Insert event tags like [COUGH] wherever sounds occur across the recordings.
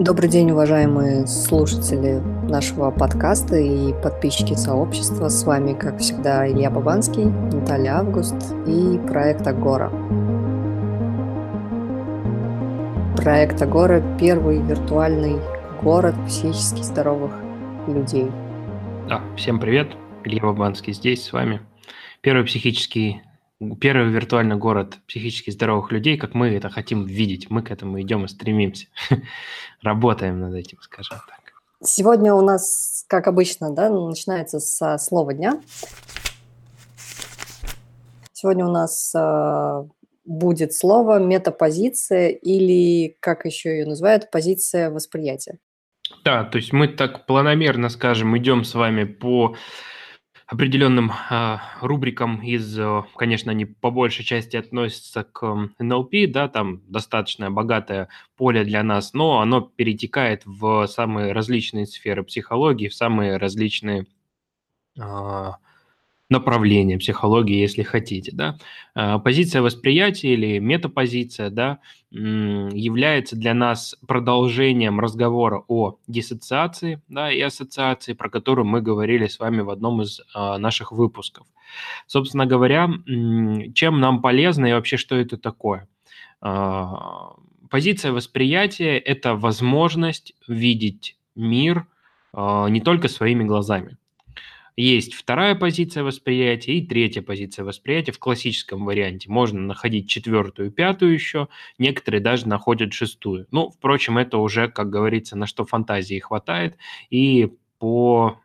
Добрый день, уважаемые слушатели нашего подкаста и подписчики сообщества. С вами, как всегда, Илья Бабанский, Наталья Август и проект Агора. Проект Агора – первый виртуальный город психически здоровых людей. Да, всем привет. Илья Бабанский здесь с вами. Первый психический первый виртуальный город психически здоровых людей, как мы это хотим видеть. Мы к этому идем и стремимся. [LAUGHS] Работаем над этим, скажем так. Сегодня у нас, как обычно, да, начинается со слова дня. Сегодня у нас э, будет слово метапозиция или, как еще ее называют, позиция восприятия. Да, то есть мы так планомерно, скажем, идем с вами по определенным э, рубрикам из, конечно, они по большей части относятся к НЛП, да, там достаточно богатое поле для нас, но оно перетекает в самые различные сферы психологии, в самые различные э, направление психологии, если хотите, да. А, позиция восприятия или метапозиция, да, является для нас продолжением разговора о диссоциации, да, и ассоциации, про которую мы говорили с вами в одном из а, наших выпусков. Собственно говоря, чем нам полезно и вообще что это такое? А, позиция восприятия – это возможность видеть мир не только своими глазами. Есть вторая позиция восприятия и третья позиция восприятия в классическом варианте. Можно находить четвертую, пятую еще, некоторые даже находят шестую. Ну, впрочем, это уже, как говорится, на что фантазии хватает и по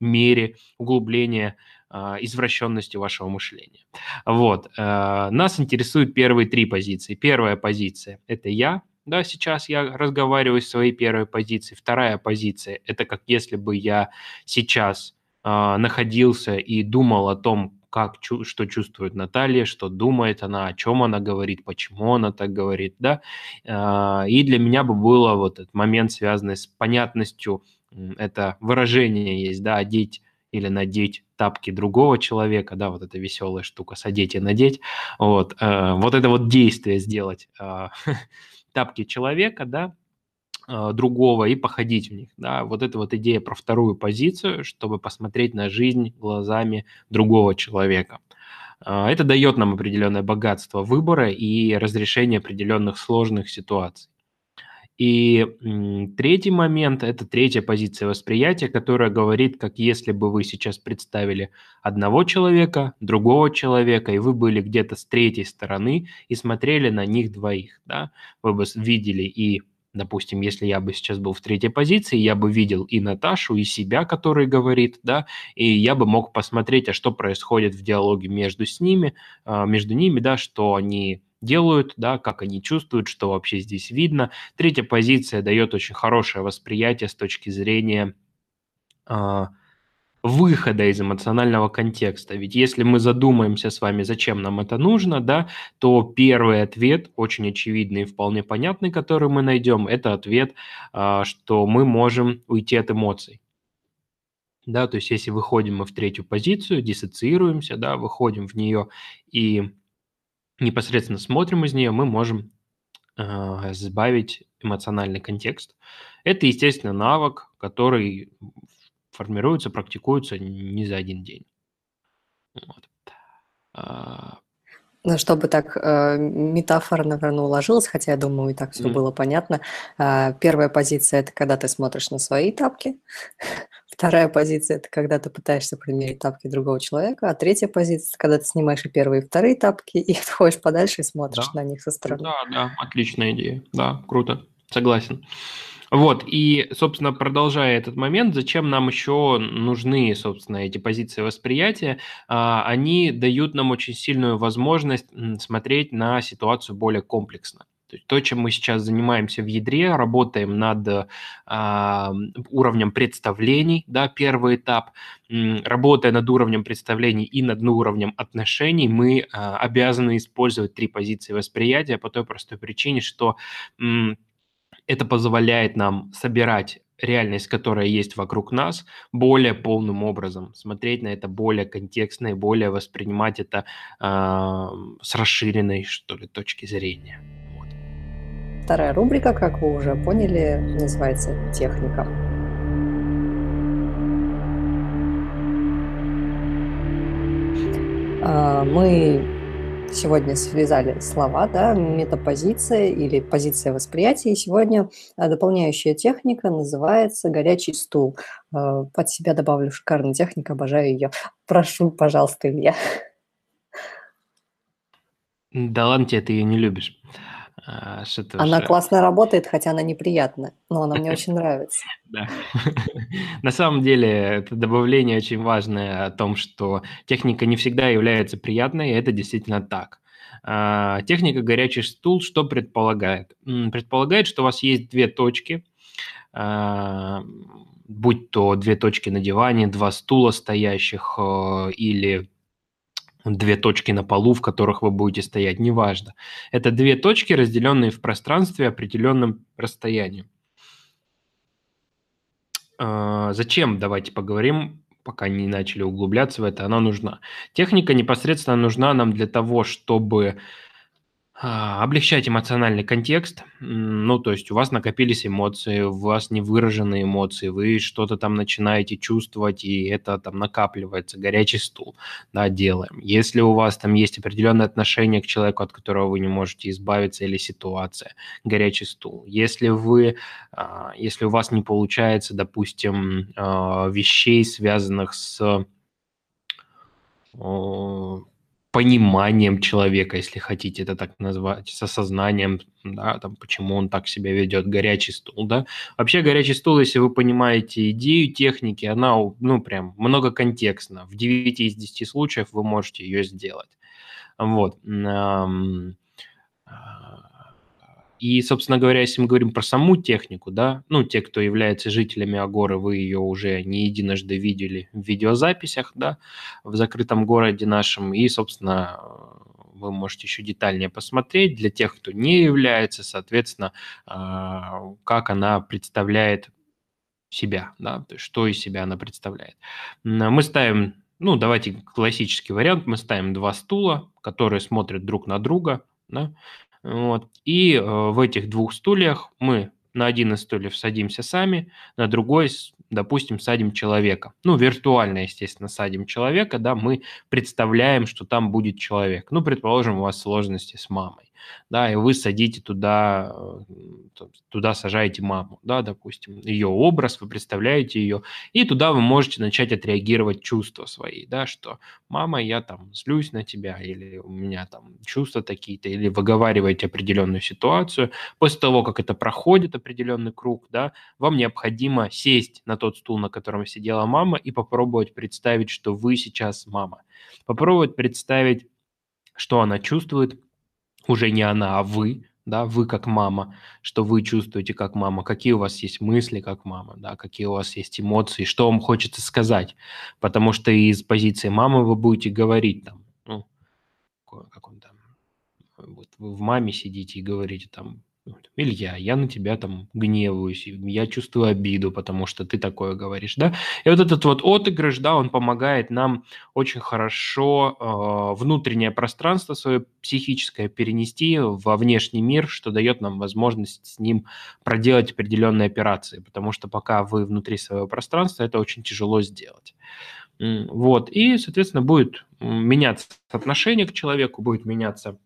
мере углубления а, извращенности вашего мышления. Вот. Э, нас интересуют первые три позиции. Первая позиция – это я, да, сейчас я разговариваю с своей первой позицией. Вторая позиция – это как если бы я сейчас находился и думал о том, как, что чувствует Наталья, что думает она, о чем она говорит, почему она так говорит, да. А, и для меня бы было вот этот момент, связанный с понятностью, это выражение есть, да, одеть или надеть тапки другого человека, да, вот эта веселая штука, содеть и надеть, вот, э, вот это вот действие сделать, э, [LAUGHS] тапки человека, да, а, другого и походить в них. Да? Вот это вот идея про вторую позицию, чтобы посмотреть на жизнь глазами другого человека. А, это дает нам определенное богатство выбора и разрешение определенных сложных ситуаций. И третий момент – это третья позиция восприятия, которая говорит, как если бы вы сейчас представили одного человека, другого человека, и вы были где-то с третьей стороны и смотрели на них двоих. Да? Вы бы видели и Допустим, если я бы сейчас был в третьей позиции, я бы видел и Наташу, и себя, который говорит, да, и я бы мог посмотреть, а что происходит в диалоге между с ними, а, между ними, да, что они делают, да, как они чувствуют, что вообще здесь видно. Третья позиция дает очень хорошее восприятие с точки зрения а, выхода из эмоционального контекста. Ведь если мы задумаемся с вами, зачем нам это нужно, да, то первый ответ, очень очевидный и вполне понятный, который мы найдем, это ответ, а, что мы можем уйти от эмоций. Да, то есть если выходим мы в третью позицию, диссоциируемся, да, выходим в нее и непосредственно смотрим из нее, мы можем э, сбавить эмоциональный контекст. Это, естественно, навык, который формируются, практикуются не за один день. Вот. А, ну, чтобы так э, метафора, наверное, уложилась, хотя я думаю, и так все mm. было понятно. Э, первая позиция – это когда ты смотришь на свои тапки. [LAUGHS] Вторая позиция – это когда ты пытаешься примерить тапки другого человека. А третья позиция – это когда ты снимаешь и первые, и вторые тапки, и [LAUGHS] отходишь подальше и смотришь да. на них со стороны. Да, да, отличная идея. Да, круто. Согласен. Вот, и, собственно, продолжая этот момент, зачем нам еще нужны, собственно, эти позиции восприятия? А, они дают нам очень сильную возможность смотреть на ситуацию более комплексно. То, есть то, чем мы сейчас занимаемся в ядре, работаем над а, уровнем представлений, да, первый этап, работая над уровнем представлений и над уровнем отношений, мы а, обязаны использовать три позиции восприятия по той простой причине, что м, это позволяет нам собирать реальность, которая есть вокруг нас, более полным образом, смотреть на это более контекстно и более воспринимать это э, с расширенной, что ли, точки зрения. Вот. Вторая рубрика, как вы уже поняли, называется «Техника». А, мы сегодня связали слова, да, метапозиция или позиция восприятия. И сегодня а, дополняющая техника называется горячий стул. А, под себя добавлю шикарную технику, обожаю ее. Прошу, пожалуйста, Илья. Да ладно тебе, ты ее не любишь. А, она уже... классно работает, хотя она неприятная, но она мне очень нравится. [LAUGHS] Да. [LAUGHS] На самом деле, это добавление очень важное о том, что техника не всегда является приятной, и это действительно так. А, техника «горячий стул» что предполагает? Предполагает, что у вас есть две точки, а, будь то две точки на диване, два стула стоящих или две точки на полу, в которых вы будете стоять, неважно. Это две точки, разделенные в пространстве определенным расстоянием. А, зачем? Давайте поговорим, пока не начали углубляться в это. Она нужна. Техника непосредственно нужна нам для того, чтобы облегчать эмоциональный контекст, ну, то есть у вас накопились эмоции, у вас не выраженные эмоции, вы что-то там начинаете чувствовать, и это там накапливается, горячий стул, да, делаем. Если у вас там есть определенное отношение к человеку, от которого вы не можете избавиться, или ситуация, горячий стул. Если вы, а, если у вас не получается, допустим, а, вещей, связанных с пониманием человека, если хотите это так назвать, с осознанием, да, там, почему он так себя ведет, горячий стул, да. Вообще горячий стул, если вы понимаете идею техники, она, ну, прям многоконтекстна. В 9 из 10 случаев вы можете ее сделать. Вот. И, собственно говоря, если мы говорим про саму технику, да, ну, те, кто является жителями Агоры, вы ее уже не единожды видели в видеозаписях, да, в закрытом городе нашем, и, собственно, вы можете еще детальнее посмотреть. Для тех, кто не является, соответственно, а, как она представляет себя, да, то есть что из себя она представляет. Мы ставим, ну, давайте классический вариант, мы ставим два стула, которые смотрят друг на друга, да, вот. И э, в этих двух стульях мы на один из стульев садимся сами, на другой, допустим, садим человека. Ну, виртуально, естественно, садим человека, да, мы представляем, что там будет человек. Ну, предположим, у вас сложности с мамой да, и вы садите туда, туда сажаете маму, да, допустим, ее образ, вы представляете ее, и туда вы можете начать отреагировать чувства свои, да, что мама, я там злюсь на тебя, или у меня там чувства такие-то, или выговариваете определенную ситуацию. После того, как это проходит определенный круг, да, вам необходимо сесть на тот стул, на котором сидела мама, и попробовать представить, что вы сейчас мама. Попробовать представить, что она чувствует, уже не она, а вы, да, вы как мама, что вы чувствуете как мама, какие у вас есть мысли как мама, да, какие у вас есть эмоции, что вам хочется сказать, потому что из позиции мамы вы будете говорить там, ну, как он там, вот вы в маме сидите и говорите там, Илья, я на тебя там гневаюсь, я чувствую обиду, потому что ты такое говоришь, да. И вот этот вот отыгрыш, да, он помогает нам очень хорошо э, внутреннее пространство свое психическое перенести во внешний мир, что дает нам возможность с ним проделать определенные операции, потому что пока вы внутри своего пространства, это очень тяжело сделать. Вот, и, соответственно, будет меняться отношение к человеку, будет меняться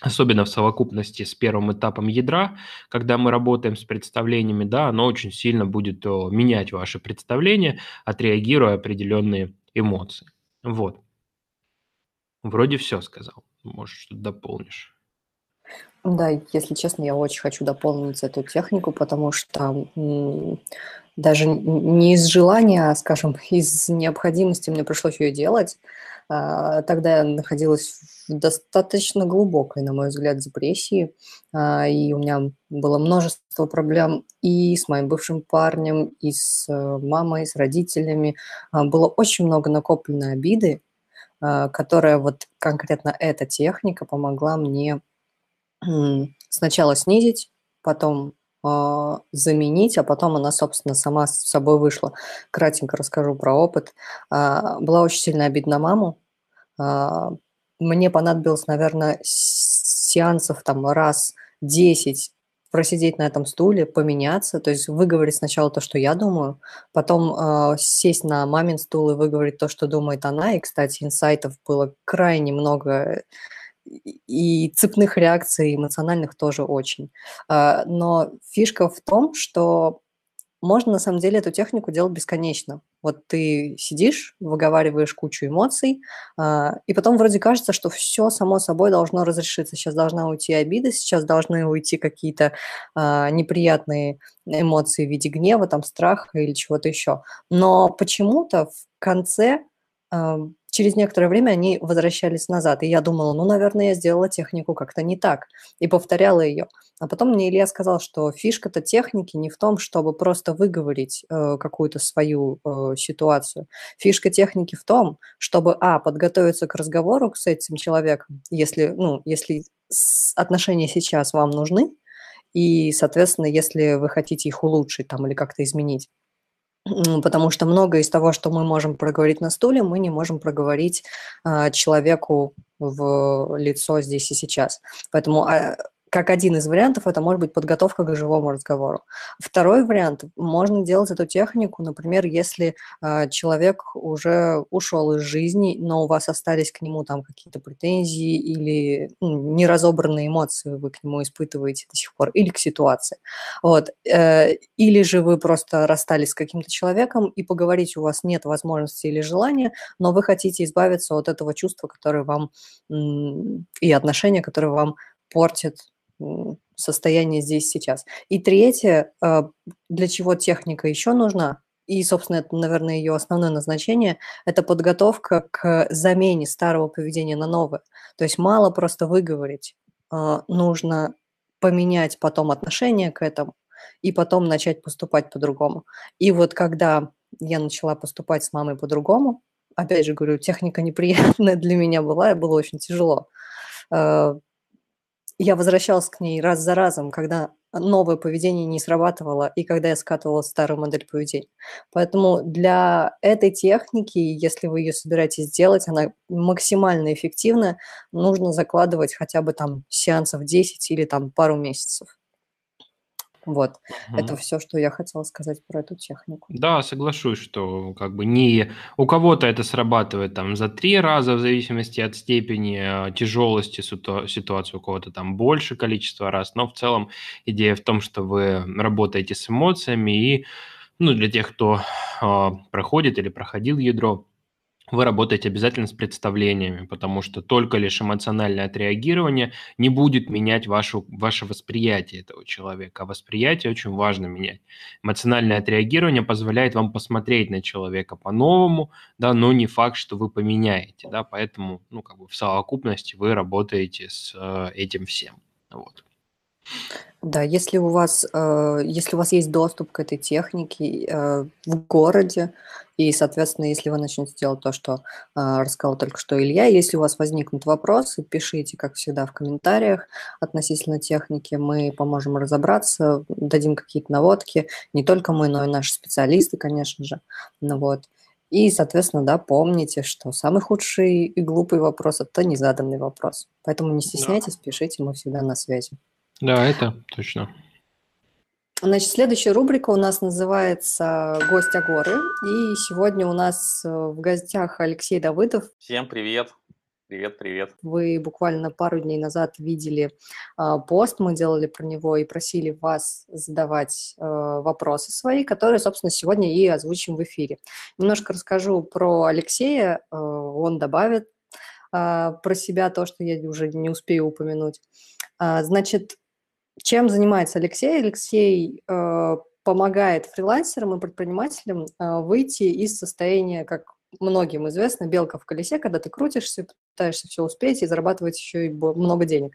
особенно в совокупности с первым этапом ядра, когда мы работаем с представлениями, да, оно очень сильно будет менять ваши представления, отреагируя определенные эмоции. Вот. Вроде все сказал. Может, что-то дополнишь. Да, если честно, я очень хочу дополнить эту технику, потому что даже не из желания, а, скажем, [LAUGHS] из необходимости мне пришлось ее делать. А, тогда я находилась в достаточно глубокой, на мой взгляд, депрессии, а, и у меня было множество проблем и с моим бывшим парнем, и с э, мамой, и с родителями. А, было очень много накопленной обиды, которая вот конкретно эта техника помогла мне сначала снизить, потом заменить, а потом она, собственно, сама с собой вышла. Кратенько расскажу про опыт. Была очень сильно обидна маму, мне понадобилось, наверное, сеансов там раз 10 просидеть на этом стуле, поменяться, то есть выговорить сначала то, что я думаю, потом э, сесть на мамин стул и выговорить то, что думает она. И, кстати, инсайтов было крайне много, и цепных реакций эмоциональных тоже очень. Э, но фишка в том, что можно на самом деле эту технику делать бесконечно. Вот ты сидишь, выговариваешь кучу эмоций, э, и потом вроде кажется, что все само собой должно разрешиться. Сейчас должна уйти обида, сейчас должны уйти какие-то э, неприятные эмоции в виде гнева, там, страха или чего-то еще. Но почему-то в конце через некоторое время они возвращались назад. И я думала, ну, наверное, я сделала технику как-то не так. И повторяла ее. А потом мне Илья сказал, что фишка-то техники не в том, чтобы просто выговорить э, какую-то свою э, ситуацию. Фишка техники в том, чтобы, а, подготовиться к разговору с этим человеком, если, ну, если отношения сейчас вам нужны, и, соответственно, если вы хотите их улучшить там или как-то изменить потому что многое из того, что мы можем проговорить на стуле, мы не можем проговорить э, человеку в лицо здесь и сейчас. Поэтому э, как один из вариантов, это может быть подготовка к живому разговору. Второй вариант, можно делать эту технику, например, если э, человек уже ушел из жизни, но у вас остались к нему там какие-то претензии или ну, неразобранные эмоции вы к нему испытываете до сих пор, или к ситуации. Вот. Э, или же вы просто расстались с каким-то человеком, и поговорить у вас нет возможности или желания, но вы хотите избавиться от этого чувства, которое вам и отношения, которые вам портят состояние здесь сейчас. И третье, а, для чего техника еще нужна, и, собственно, это, наверное, ее основное назначение, это подготовка к замене старого поведения на новое. То есть мало просто выговорить, а, нужно поменять потом отношение к этому и потом начать поступать по-другому. И вот когда я начала поступать с мамой по-другому, опять же говорю, техника неприятная [LAUGHS] для меня была, и было очень тяжело а, я возвращалась к ней раз за разом, когда новое поведение не срабатывало и когда я скатывала старую модель поведения. Поэтому для этой техники, если вы ее собираетесь сделать, она максимально эффективна, нужно закладывать хотя бы там сеансов 10 или там пару месяцев. Вот, угу. это все, что я хотела сказать про эту технику. Да, соглашусь, что как бы не у кого-то это срабатывает там за три раза в зависимости от степени э, тяжелости ситуации, у кого-то там больше количество раз, но в целом идея в том, что вы работаете с эмоциями и, ну, для тех, кто э, проходит или проходил ядро, вы работаете обязательно с представлениями, потому что только лишь эмоциональное отреагирование не будет менять вашу, ваше восприятие этого человека. А восприятие очень важно менять. Эмоциональное отреагирование позволяет вам посмотреть на человека по-новому, да, но не факт, что вы поменяете. Да, поэтому ну, как бы в совокупности вы работаете с э, этим всем. Вот. Да, если у вас, э, если у вас есть доступ к этой технике э, в городе, и, соответственно, если вы начнете делать то, что э, рассказал только что Илья, если у вас возникнут вопросы, пишите, как всегда, в комментариях относительно техники. Мы поможем разобраться, дадим какие-то наводки. Не только мы, но и наши специалисты, конечно же. Ну, вот. И, соответственно, да, помните, что самый худший и глупый вопрос – это незаданный вопрос. Поэтому не стесняйтесь, пишите, мы всегда на связи. Да, это точно. Значит, следующая рубрика у нас называется «Гость Агоры». И сегодня у нас э, в гостях Алексей Давыдов. Всем привет. Привет, привет. Вы буквально пару дней назад видели э, пост, мы делали про него и просили вас задавать э, вопросы свои, которые, собственно, сегодня и озвучим в эфире. Немножко расскажу про Алексея, э, он добавит э, про себя то, что я уже не успею упомянуть. Э, значит, чем занимается Алексей? Алексей э, помогает фрилансерам и предпринимателям э, выйти из состояния, как многим известно, белка в колесе, когда ты крутишься, пытаешься все успеть и зарабатывать еще и много денег.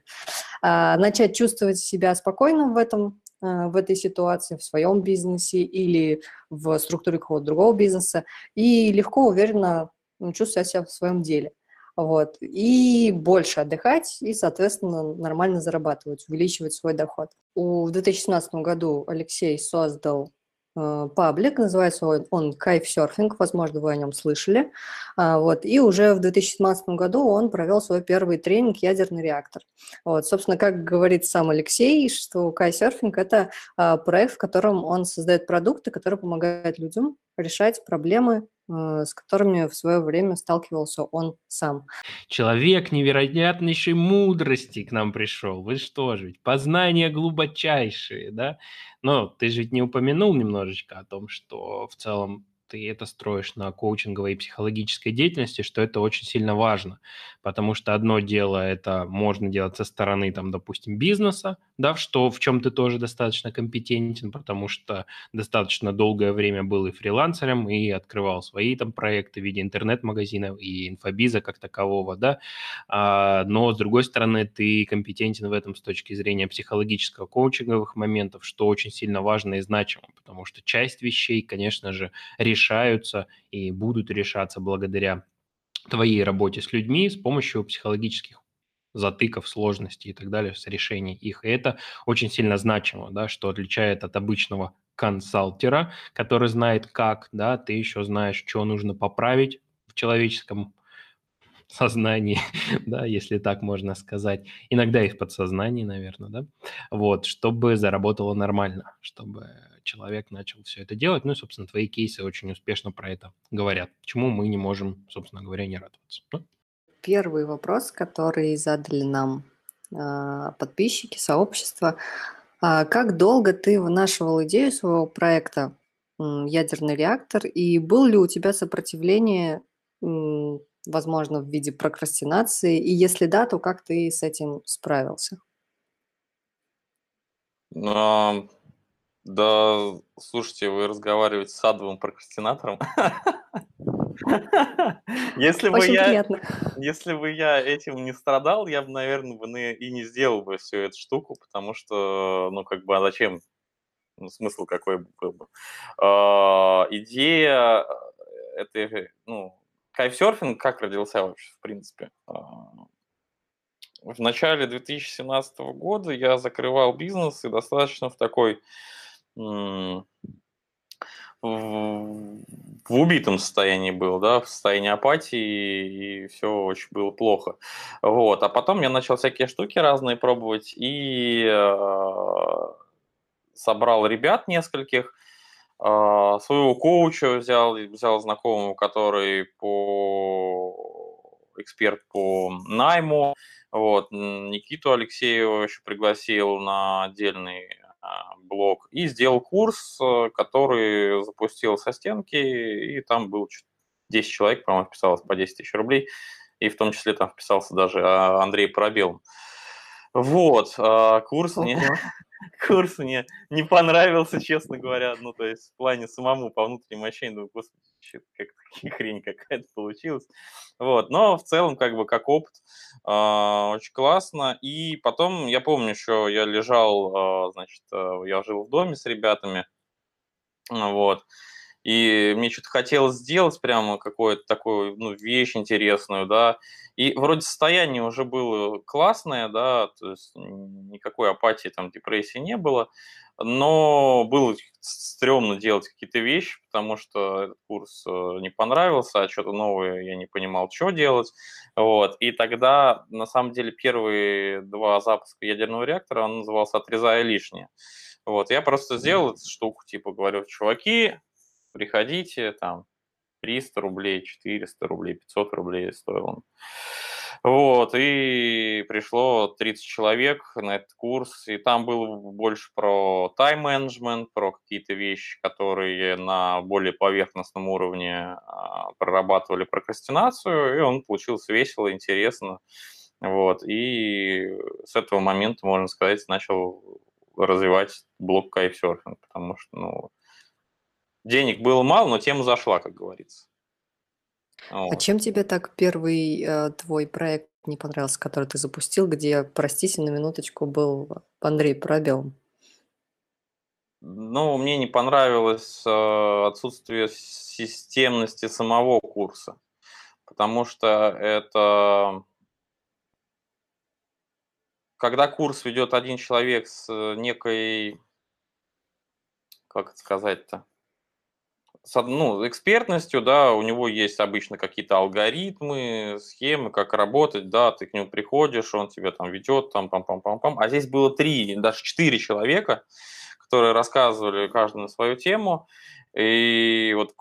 А, начать чувствовать себя спокойно в этом, э, в этой ситуации, в своем бизнесе или в структуре какого-то другого бизнеса и легко, уверенно чувствовать себя в своем деле вот, и больше отдыхать, и, соответственно, нормально зарабатывать, увеличивать свой доход. У, в 2017 году Алексей создал э, паблик, называется он, он Кайфсерфинг, возможно, вы о нем слышали. А, вот, и уже в 2017 году он провел свой первый тренинг «Ядерный реактор». Вот, собственно, как говорит сам Алексей, что Кайфсерфинг – это а, проект, в котором он создает продукты, которые помогают людям решать проблемы с которыми в свое время сталкивался он сам. Человек невероятнейшей мудрости к нам пришел. Вы что же, познания глубочайшие, да? Но ты же ведь не упомянул немножечко о том, что в целом ты это строишь на коучинговой и психологической деятельности, что это очень сильно важно, потому что одно дело это можно делать со стороны, там, допустим, бизнеса, да, что в чем ты тоже достаточно компетентен, потому что достаточно долгое время был и фрилансером, и открывал свои там проекты в виде интернет-магазинов и инфобиза как такового, да, а, но с другой стороны ты компетентен в этом с точки зрения психологического коучинговых моментов, что очень сильно важно и значимо, потому что часть вещей, конечно же, решаются и будут решаться благодаря твоей работе с людьми с помощью психологических затыков, сложностей и так далее, с решением их. И это очень сильно значимо, да, что отличает от обычного консалтера, который знает как, да, ты еще знаешь, что нужно поправить в человеческом сознании, [LAUGHS] да, если так можно сказать, иногда и в подсознании, наверное, да, вот, чтобы заработало нормально, чтобы человек начал все это делать. Ну собственно, твои кейсы очень успешно про это говорят. Чему мы не можем, собственно говоря, не радоваться. Да? Первый вопрос, который задали нам э, подписчики, сообщества. А как долго ты вынашивал идею своего проекта «Ядерный реактор» и был ли у тебя сопротивление возможно, в виде прокрастинации? И если да, то как ты с этим справился? А, да, слушайте, вы разговариваете с адовым прокрастинатором. [LAUGHS] Если бы, я, если бы я этим не страдал, я бы, наверное, бы и не сделал бы всю эту штуку, потому что, ну, как бы, а зачем? Ну, смысл какой был бы? А, идея этой, ну, кайфсерфинг как родился вообще, в принципе? А, в начале 2017 года я закрывал бизнес и достаточно в такой в убитом состоянии был, да, в состоянии апатии, и все очень было плохо. Вот. А потом я начал всякие штуки разные пробовать, и э, собрал ребят нескольких, своего коуча взял, взял знакомого, который по эксперт по найму, вот, Никиту Алексеева еще пригласил на отдельный а, блог и сделал курс, э, который запустил со стенки, и там был 10 человек, по-моему, вписалось по 10 тысяч рублей, и в том числе там вписался даже а, Андрей Пробел. Вот, курс мне, курс мне не понравился, честно говоря. Ну, то есть в плане самому по внутреннему ощущению, думаю, господи, как хрень какая-то получилась. Вот, но в целом, как бы, как опыт, э, очень классно. И потом, я помню еще, я лежал, э, значит, э, я жил в доме с ребятами, вот, и мне что-то хотелось сделать прямо какую-то такую ну, вещь интересную, да, и вроде состояние уже было классное, да, то есть никакой апатии, там, депрессии не было, но было стрёмно делать какие-то вещи, потому что этот курс э, не понравился, а что-то новое я не понимал, что делать. Вот. И тогда, на самом деле, первые два запуска ядерного реактора, он назывался «Отрезая лишнее». Вот. Я просто сделал эту штуку, типа, говорю, чуваки, приходите, там, 300 рублей, 400 рублей, 500 рублей стоил он. Вот, и пришло 30 человек на этот курс, и там было больше про тайм-менеджмент, про какие-то вещи, которые на более поверхностном уровне а, прорабатывали прокрастинацию, и он получился весело, интересно. Вот, и с этого момента, можно сказать, начал развивать блок кайфсерфинг, потому что, ну, денег было мало, но тема зашла, как говорится. А чем тебе так первый э, твой проект не понравился, который ты запустил, где, простите, на минуточку был Андрей Пробел? Ну, мне не понравилось э, отсутствие системности самого курса, потому что это когда курс ведет один человек с некой, как это сказать-то, с ну, экспертностью, да, у него есть обычно какие-то алгоритмы, схемы, как работать, да, ты к нему приходишь, он тебя там ведет, там, пам-пам-пам-пам. А здесь было три, даже четыре человека, которые рассказывали каждый на свою тему. И вот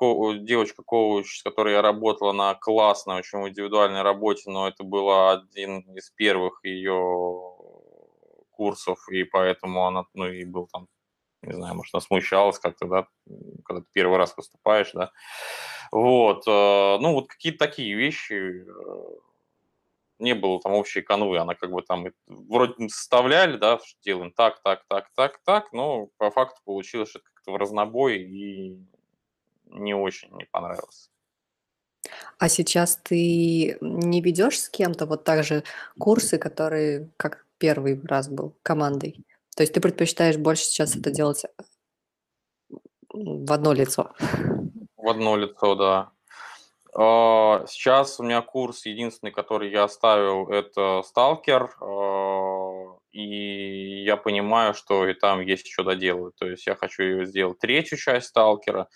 девочка-коуч, с которой я работала на классной, очень индивидуальной работе, но это была один из первых ее курсов, и поэтому она, ну, и был там не знаю, может, она смущалась как-то, да, когда ты первый раз выступаешь, да. Вот, э, ну, вот какие-то такие вещи, э, не было там общей канвы, она как бы там вроде составляли, да, делаем так, так, так, так, так, но по факту получилось, что как-то в разнобой и не очень не понравилось. А сейчас ты не ведешь с кем-то вот так же курсы, которые как первый раз был командой? То есть ты предпочитаешь больше сейчас это делать в одно лицо? В одно лицо, да. А, сейчас у меня курс единственный, который я оставил, это сталкер, а, и я понимаю, что и там есть что доделать. То есть я хочу сделать третью часть сталкера,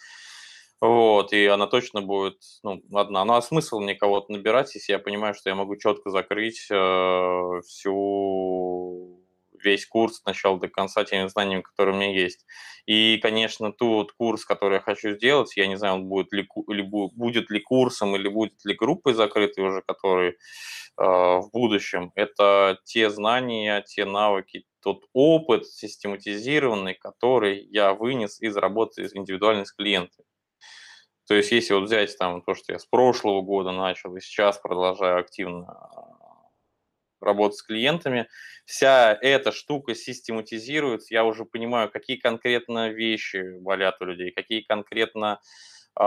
вот, и она точно будет ну, одна. Ну а смысл мне кого-то набирать, если я понимаю, что я могу четко закрыть э, всю весь курс от начала до конца теми знаниями, которые у меня есть. И, конечно, тот курс, который я хочу сделать, я не знаю, он будет ли, или будет ли курсом, или будет ли группой закрытой уже, который э, в будущем, это те знания, те навыки, тот опыт систематизированный, который я вынес из работы индивидуально с клиентами. То есть, если вот взять там то, что я с прошлого года начал и сейчас продолжаю активно работать с клиентами, вся эта штука систематизируется, я уже понимаю, какие конкретно вещи болят у людей, какие конкретно э,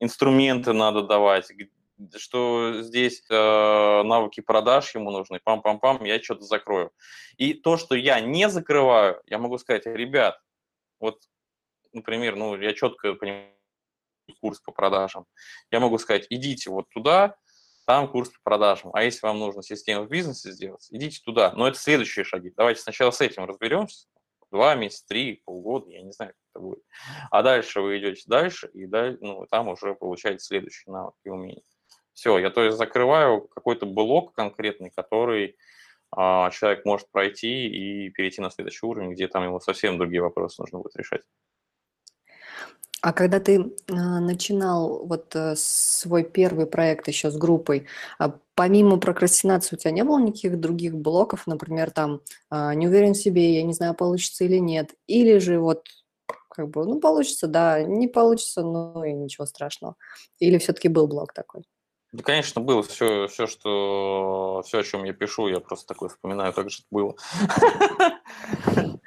инструменты надо давать, что здесь э, навыки продаж ему нужны, пам-пам-пам, я что-то закрою. И то, что я не закрываю, я могу сказать, ребят, вот, например, ну, я четко понимаю курс по продажам, я могу сказать, идите вот туда, там курс по продажам. А если вам нужно систему в бизнесе сделать, идите туда. Но это следующие шаги. Давайте сначала с этим разберемся. Два месяца, три, полгода, я не знаю, как это будет. А дальше вы идете дальше, и дальше, ну, там уже получаете следующие навыки и умения. Все, я то есть закрываю какой-то блок конкретный, который а, человек может пройти и перейти на следующий уровень, где там ему совсем другие вопросы нужно будет решать. А когда ты э, начинал вот э, свой первый проект еще с группой, а помимо прокрастинации у тебя не было никаких других блоков, например, там э, не уверен в себе, я не знаю, получится или нет, или же вот как бы, ну, получится, да, не получится, ну, и ничего страшного. Или все-таки был блок такой? Да, конечно, было все, все, что, все, о чем я пишу, я просто такой вспоминаю, как же это было. [LAUGHS]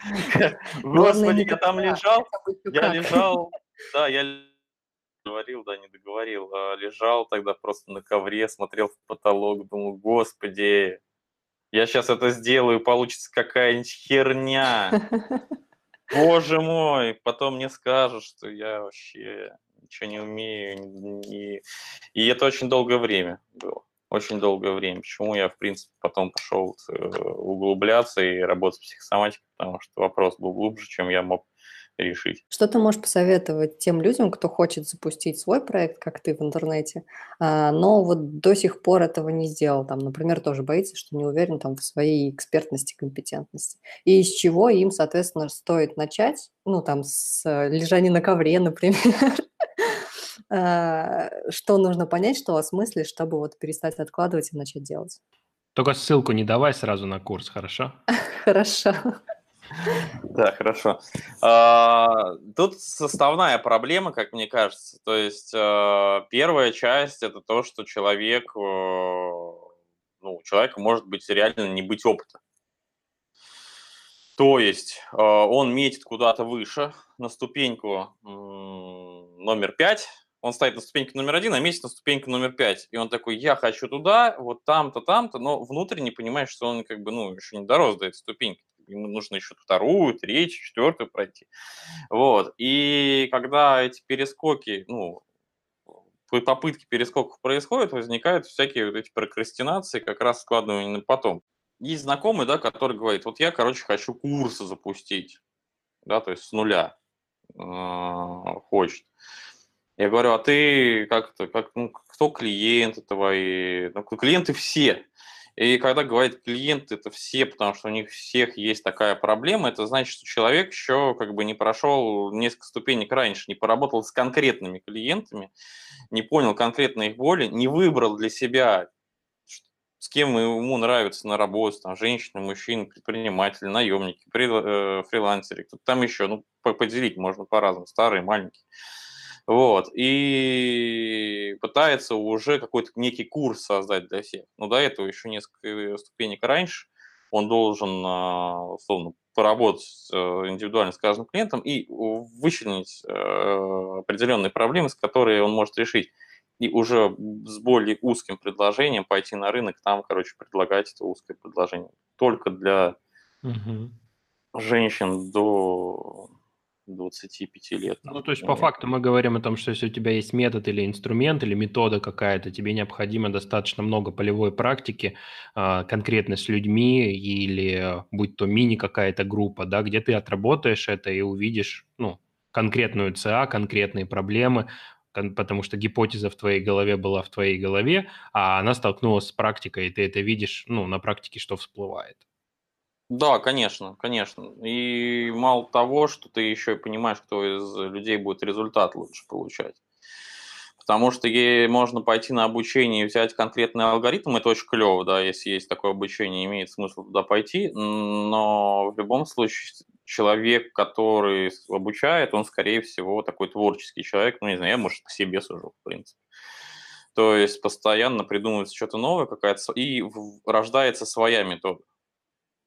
Господи, я там лежал, я лежал, да, я говорил, да, не договорил. А лежал тогда просто на ковре, смотрел в потолок, думал, господи, я сейчас это сделаю, получится какая-нибудь херня. Боже мой, потом мне скажут, что я вообще ничего не умею. И, и это очень долгое время было. Очень долгое время. Почему я, в принципе, потом пошел э, углубляться и работать с психосоматикой, потому что вопрос был глубже, чем я мог решить. Что ты можешь посоветовать тем людям, кто хочет запустить свой проект, как ты в интернете, а, но вот до сих пор этого не сделал, там, например, тоже боится, что не уверен там в своей экспертности, компетентности, и из чего им, соответственно, стоит начать, ну, там, с лежания на ковре, [LAUGHS] например, а, что нужно понять, что вас мысли, чтобы вот перестать откладывать и начать делать. Только ссылку не давай сразу на курс, хорошо? [LAUGHS] Хорошо. Да, хорошо. А, тут составная проблема, как мне кажется. То есть а, первая часть это то, что человек, э, ну, у человека может быть реально не быть опыта. То есть а, он метит куда-то выше, на ступеньку номер пять, он стоит на ступеньке номер один, а метит на ступеньку номер пять. И он такой, я хочу туда, вот там-то, там-то, но внутренне понимает, что он как бы, ну, еще не дорос до этой ступеньки ему нужно еще вторую, третью, четвертую пройти. Вот. И когда эти перескоки, ну, попытки перескоков происходят, возникают всякие вот эти прокрастинации, как раз складывание на потом. Есть знакомый, да, который говорит, вот я, короче, хочу курсы запустить, да, то есть с нуля. э, хочет. Я говорю, а ты как-то, как, ну, кто клиенты твои? Ну, клиенты все. И когда говорят клиенты, это все, потому что у них всех есть такая проблема, это значит, что человек еще как бы не прошел несколько ступенек раньше, не поработал с конкретными клиентами, не понял конкретно их боли, не выбрал для себя, с кем ему нравится на работе, там, женщины, мужчины, предприниматели, наемники, э, фрилансеры, кто там еще, ну, поделить можно по-разному, старые, маленькие. Вот, и пытается уже какой-то некий курс создать для всех. Но до этого еще несколько ступенек раньше он должен, а, условно, поработать э, индивидуально с каждым клиентом и вычленить э, определенные проблемы, с которыми он может решить. И уже с более узким предложением пойти на рынок, там, короче, предлагать это узкое предложение. Только для угу. женщин до 25 лет. Ну, то есть, по факту мы говорим о том, что если у тебя есть метод или инструмент, или метода какая-то, тебе необходимо достаточно много полевой практики, а, конкретно с людьми, или будь то мини какая-то группа, да, где ты отработаешь это и увидишь, ну, конкретную ЦА, конкретные проблемы, потому что гипотеза в твоей голове была в твоей голове, а она столкнулась с практикой, и ты это видишь, ну, на практике, что всплывает. Да, конечно, конечно. И мало того, что ты еще и понимаешь, кто из людей будет результат лучше получать. Потому что ей можно пойти на обучение и взять конкретный алгоритм, это очень клево, да, если есть такое обучение, имеет смысл туда пойти, но в любом случае человек, который обучает, он, скорее всего, такой творческий человек, ну, не знаю, я, может, к себе сужу, в принципе. То есть постоянно придумывается что-то новое какая-то, и рождается своя метода.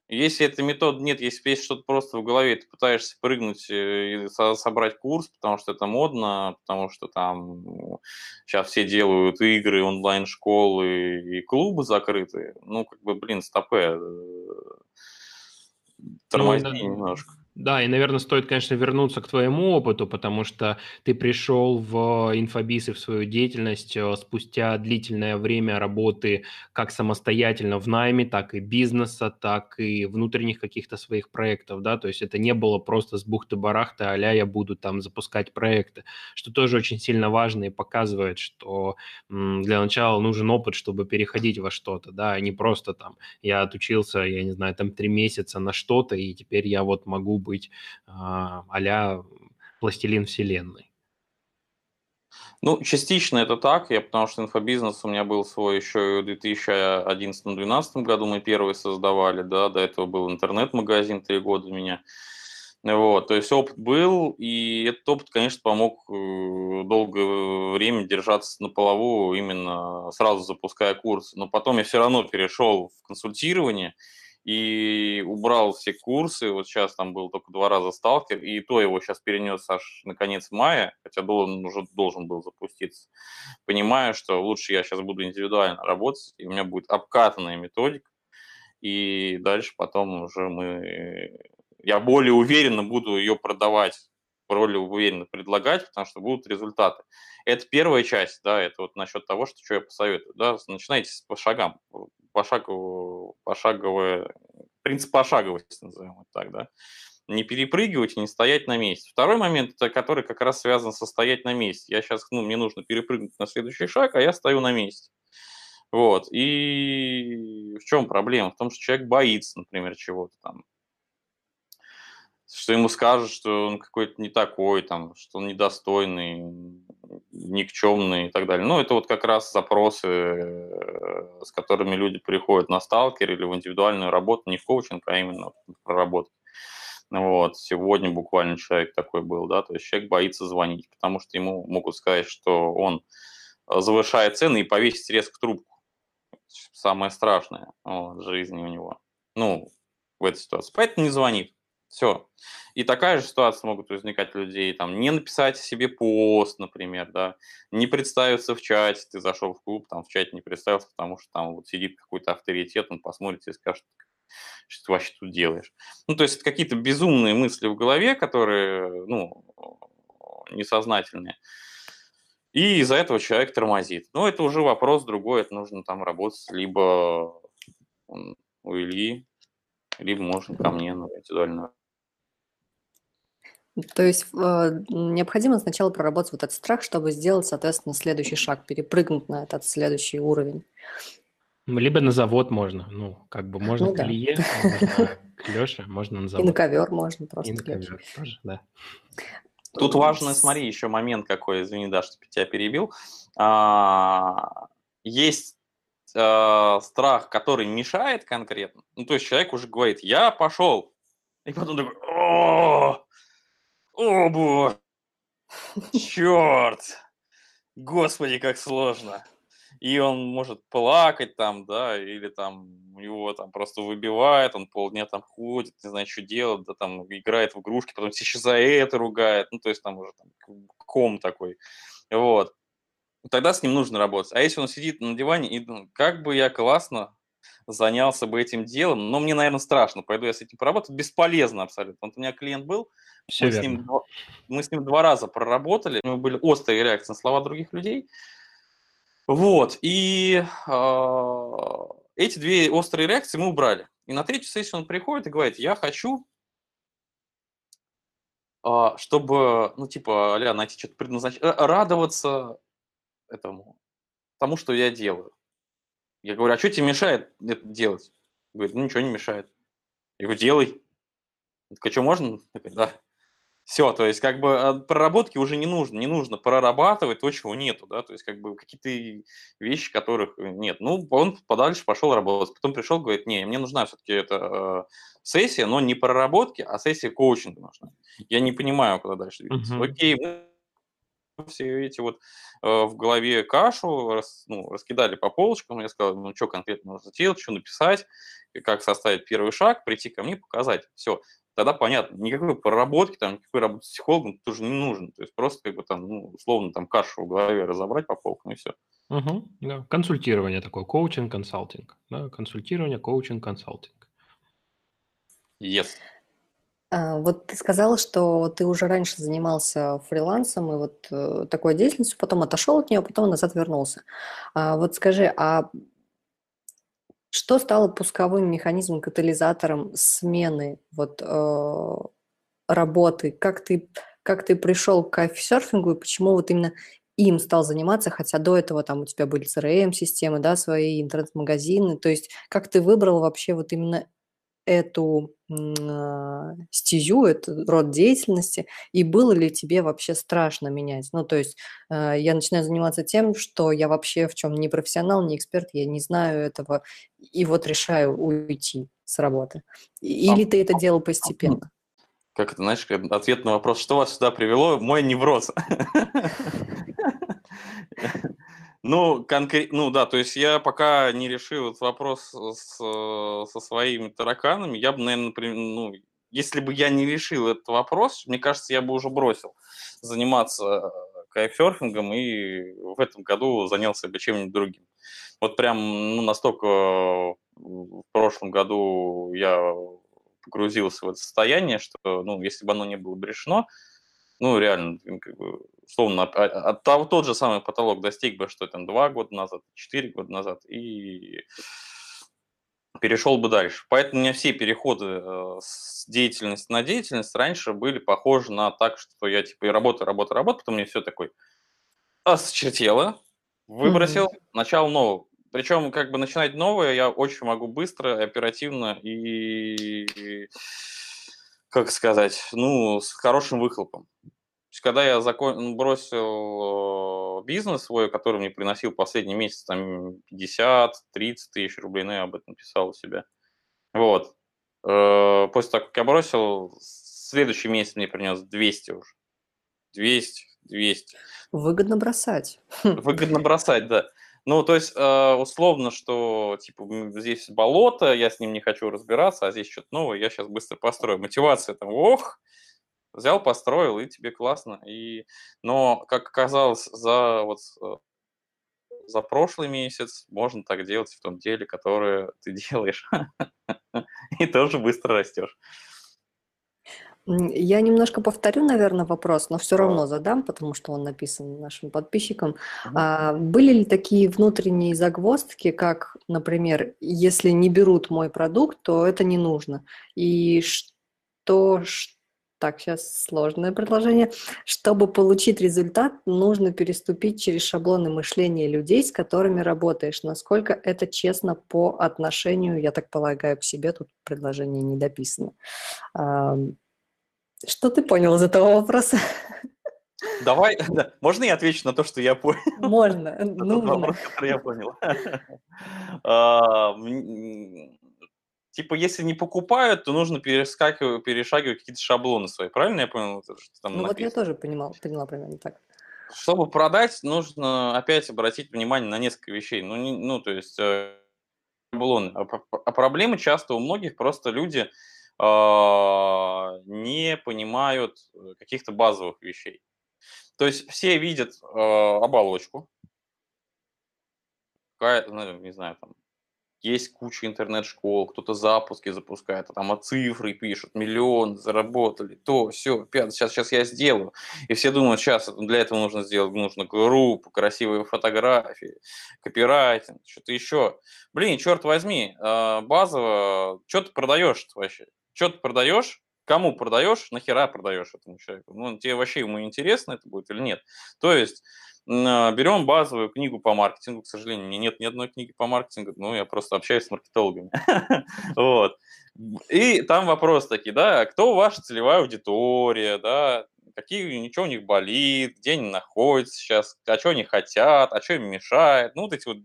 Если этой методы нет, если есть что-то просто в голове, ты пытаешься прыгнуть э, и собрать курс, потому что это модно, потому что там сейчас все делают игры, онлайн-школы и клубы закрытые, ну, как бы, блин, стопе, э, тормози ну, немножко. Да, и, наверное, стоит, конечно, вернуться к твоему опыту, потому что ты пришел в инфобисы в свою деятельность э, спустя длительное время работы как самостоятельно в найме, так и бизнеса, так и внутренних каких-то своих проектов, да, то есть это не было просто с бухты-барахты, а я буду там запускать проекты, что тоже очень сильно важно и показывает, что для начала нужен опыт, чтобы переходить во что-то, да, а не просто там я отучился, я не знаю, там три месяца на что-то, и теперь я вот могу быть а, а пластилин вселенной? Ну, частично это так, я, потому что инфобизнес у меня был свой еще в 2011-2012 году, мы первые создавали, да, до этого был интернет-магазин три года у меня. Вот, то есть опыт был, и этот опыт, конечно, помог э, долгое время держаться на плаву, именно сразу запуская курс. Но потом я все равно перешел в консультирование, и убрал все курсы. Вот сейчас там был только два раза сталкер, и то его сейчас перенес аж на конец мая, хотя он уже должен был запуститься. Понимаю, что лучше я сейчас буду индивидуально работать, и у меня будет обкатанная методика, и дальше потом уже мы... Я более уверенно буду ее продавать более уверенно предлагать, потому что будут результаты. Это первая часть, да, это вот насчет того, что, что я посоветую, да, начинайте по шагам пошагово, пошаговое, принцип пошаговости, назовем это так, да, не перепрыгивать не стоять на месте. Второй момент, который как раз связан со стоять на месте. Я сейчас, ну, мне нужно перепрыгнуть на следующий шаг, а я стою на месте. Вот. И в чем проблема? В том, что человек боится, например, чего-то там что ему скажут, что он какой-то не такой, там, что он недостойный, никчемный и так далее. Ну, это вот как раз запросы, э, с которыми люди приходят на сталкер или в индивидуальную работу, не в коучинг, а именно проработать. Вот, сегодня буквально человек такой был, да, то есть человек боится звонить, потому что ему могут сказать, что он завышает цены и повесить резко трубку. Самое страшное вот, жизни у него. Ну, в этой ситуации. Поэтому не звонит. Все. И такая же ситуация могут возникать у людей, там, не написать себе пост, например, да, не представиться в чате, ты зашел в клуб, там, в чате не представился, потому что там вот сидит какой-то авторитет, он посмотрит и скажет, что ты вообще тут делаешь. Ну, то есть это какие-то безумные мысли в голове, которые, ну, несознательные. И из-за этого человек тормозит. Но это уже вопрос другой, это нужно там работать либо у Ильи, либо можно ко мне на индивидуальную То есть э, необходимо сначала проработать вот этот страх, чтобы сделать, соответственно, следующий шаг, перепрыгнуть на этот следующий уровень. Либо на завод можно. Ну, как бы можно ну, к Илье, да. можно к Леше, можно на завод. [LAUGHS] И на ковер можно просто. И на ковер тоже, да. Тут важно, смотри, еще момент какой, извини, да, что тебя перебил. А, есть а, страх, который мешает конкретно. Ну, то есть человек уже говорит, я пошел. И потом такой, о, боже, черт, господи, как сложно. И он может плакать там, да, или там его там просто выбивает, он полдня там ходит, не знает, что делать, да, там играет в игрушки, потом еще за это ругает, ну, то есть там уже там ком такой, вот. Тогда с ним нужно работать. А если он сидит на диване и думает, как бы я классно занялся бы этим делом, но мне, наверное, страшно, пойду я с этим поработаю, бесполезно абсолютно. Вот у меня клиент был, Все мы, с ним, мы с ним два раза проработали, у него были острые реакции на слова других людей, вот, и э, эти две острые реакции мы убрали. И на третью сессию он приходит и говорит, я хочу, э, чтобы, ну, типа, а найти что-то предназначение, радоваться этому, тому, что я делаю. Я говорю, а что тебе мешает это делать? Говорит, ну, ничего не мешает. Я говорю, делай. Я говорю, что, можно? Говорю, да. Все, то есть как бы а, проработки уже не нужно, не нужно прорабатывать то, чего нету, да, то есть как бы какие-то вещи, которых э, нет. Ну, он подальше пошел работать, потом пришел, говорит, не, мне нужна все-таки эта э, сессия, но не проработки, а сессия коучинга нужна. Я не понимаю, куда дальше двигаться. Uh-huh. Окей, мы все эти вот э, в голове кашу рас, ну, раскидали по полочкам, я сказал, ну, что конкретно нужно сделать, что написать, как составить первый шаг, прийти ко мне, показать. Все, тогда понятно, никакой проработки, там, никакой работы с психологом тоже не нужно. То есть просто как бы там, ну, условно, там кашу в голове разобрать по полкам и все. Угу, да. Консультирование такое, коучинг, консалтинг. Да? Консультирование, коучинг, консалтинг. Yes. А, вот ты сказал, что ты уже раньше занимался фрилансом и вот э, такой деятельностью, потом отошел от нее, потом назад вернулся. А, вот скажи, а что стало пусковым механизмом, катализатором смены вот, э, работы? Как ты, как ты пришел к кайфсерфингу и почему вот именно им стал заниматься, хотя до этого там у тебя были CRM-системы, да, свои интернет-магазины, то есть как ты выбрал вообще вот именно эту э, стезю, этот род деятельности, и было ли тебе вообще страшно менять? Ну, то есть э, я начинаю заниматься тем, что я вообще в чем не профессионал, не эксперт, я не знаю этого, и вот решаю уйти с работы. Или ты это делал постепенно? Как это, знаешь, ответ на вопрос, что вас сюда привело, мой невроз. [LAUGHS] [LAUGHS] Ну, конкретно, ну да, то есть я пока не решил этот вопрос с, со своими тараканами, я бы, наверное, например, ну, если бы я не решил этот вопрос, мне кажется, я бы уже бросил заниматься кайфсерфингом и в этом году занялся бы чем-нибудь другим. Вот прям ну, настолько в прошлом году я погрузился в это состояние, что, ну, если бы оно не было бы решено, ну, реально, как бы, условно, от, от того, тот же самый потолок достиг бы, что там два года назад, четыре года назад, и перешел бы дальше. Поэтому у меня все переходы э, с деятельности на деятельность раньше были похожи на так, что я типа и работаю, работаю, работаю, потом мне все такой осчертело, выбросил, mm-hmm. начал нового. Причем как бы начинать новое я очень могу быстро, оперативно и как сказать, ну, с хорошим выхлопом. То есть, когда я закон... бросил э, бизнес свой, который мне приносил последний месяц там 50-30 тысяч рублей, ну, я об этом писал у себя. Вот. Э, после того, как я бросил, следующий месяц мне принес 200 уже. 200, 200. Выгодно бросать. Выгодно бросать, да. Ну, то есть, э, условно, что, типа, здесь болото, я с ним не хочу разбираться, а здесь что-то новое, я сейчас быстро построю. Мотивация там, ох, взял, построил, и тебе классно. И... Но, как оказалось, за, вот, э, за прошлый месяц можно так делать в том деле, которое ты [LAUGHS] делаешь. И тоже быстро растешь. Я немножко повторю, наверное, вопрос, но все равно задам, потому что он написан нашим подписчикам. А, были ли такие внутренние загвоздки, как, например, если не берут мой продукт, то это не нужно? И что, что Так, сейчас сложное предложение. Чтобы получить результат, нужно переступить через шаблоны мышления людей, с которыми работаешь. Насколько это честно по отношению, я так полагаю, к себе? Тут предложение не дописано. Что ты понял из этого вопроса? Давай, [LAUGHS] да. можно я отвечу на то, что я понял? Можно, [LAUGHS] нужно. Вопрос, который я понял. [LAUGHS] А, типа, если не покупают, то нужно перескакивать, перешагивать какие-то шаблоны свои. Правильно я понял? Что там ну, вот я тоже понимал, поняла примерно так. Чтобы продать, нужно опять обратить внимание на несколько вещей. Ну, не, ну то есть, э, шаблоны. А, а проблемы часто у многих просто люди э, не понимают э, каких-то базовых вещей. То есть все видят э, оболочку, какая, ну, не знаю, там есть куча интернет-школ, кто-то запуски запускает, а там а цифры пишут, миллион заработали, то, все, пятое, сейчас, сейчас я сделаю. И все думают, сейчас для этого нужно сделать, нужно группу, красивые фотографии, копирайтинг, что-то еще. Блин, черт возьми, а, базово, что ты продаешь вообще? Что ты продаешь? Кому продаешь, нахера продаешь этому человеку? Ну, тебе вообще ему интересно это будет или нет? То есть берем базовую книгу по маркетингу, к сожалению, у меня нет ни одной книги по маркетингу, ну, я просто общаюсь с маркетологами. [LAUGHS] Вот. И там вопрос такие, да, кто ваша целевая аудитория, да, какие, ничего у них болит, где они находятся сейчас, а что они хотят, а что им мешает. Ну, вот эти вот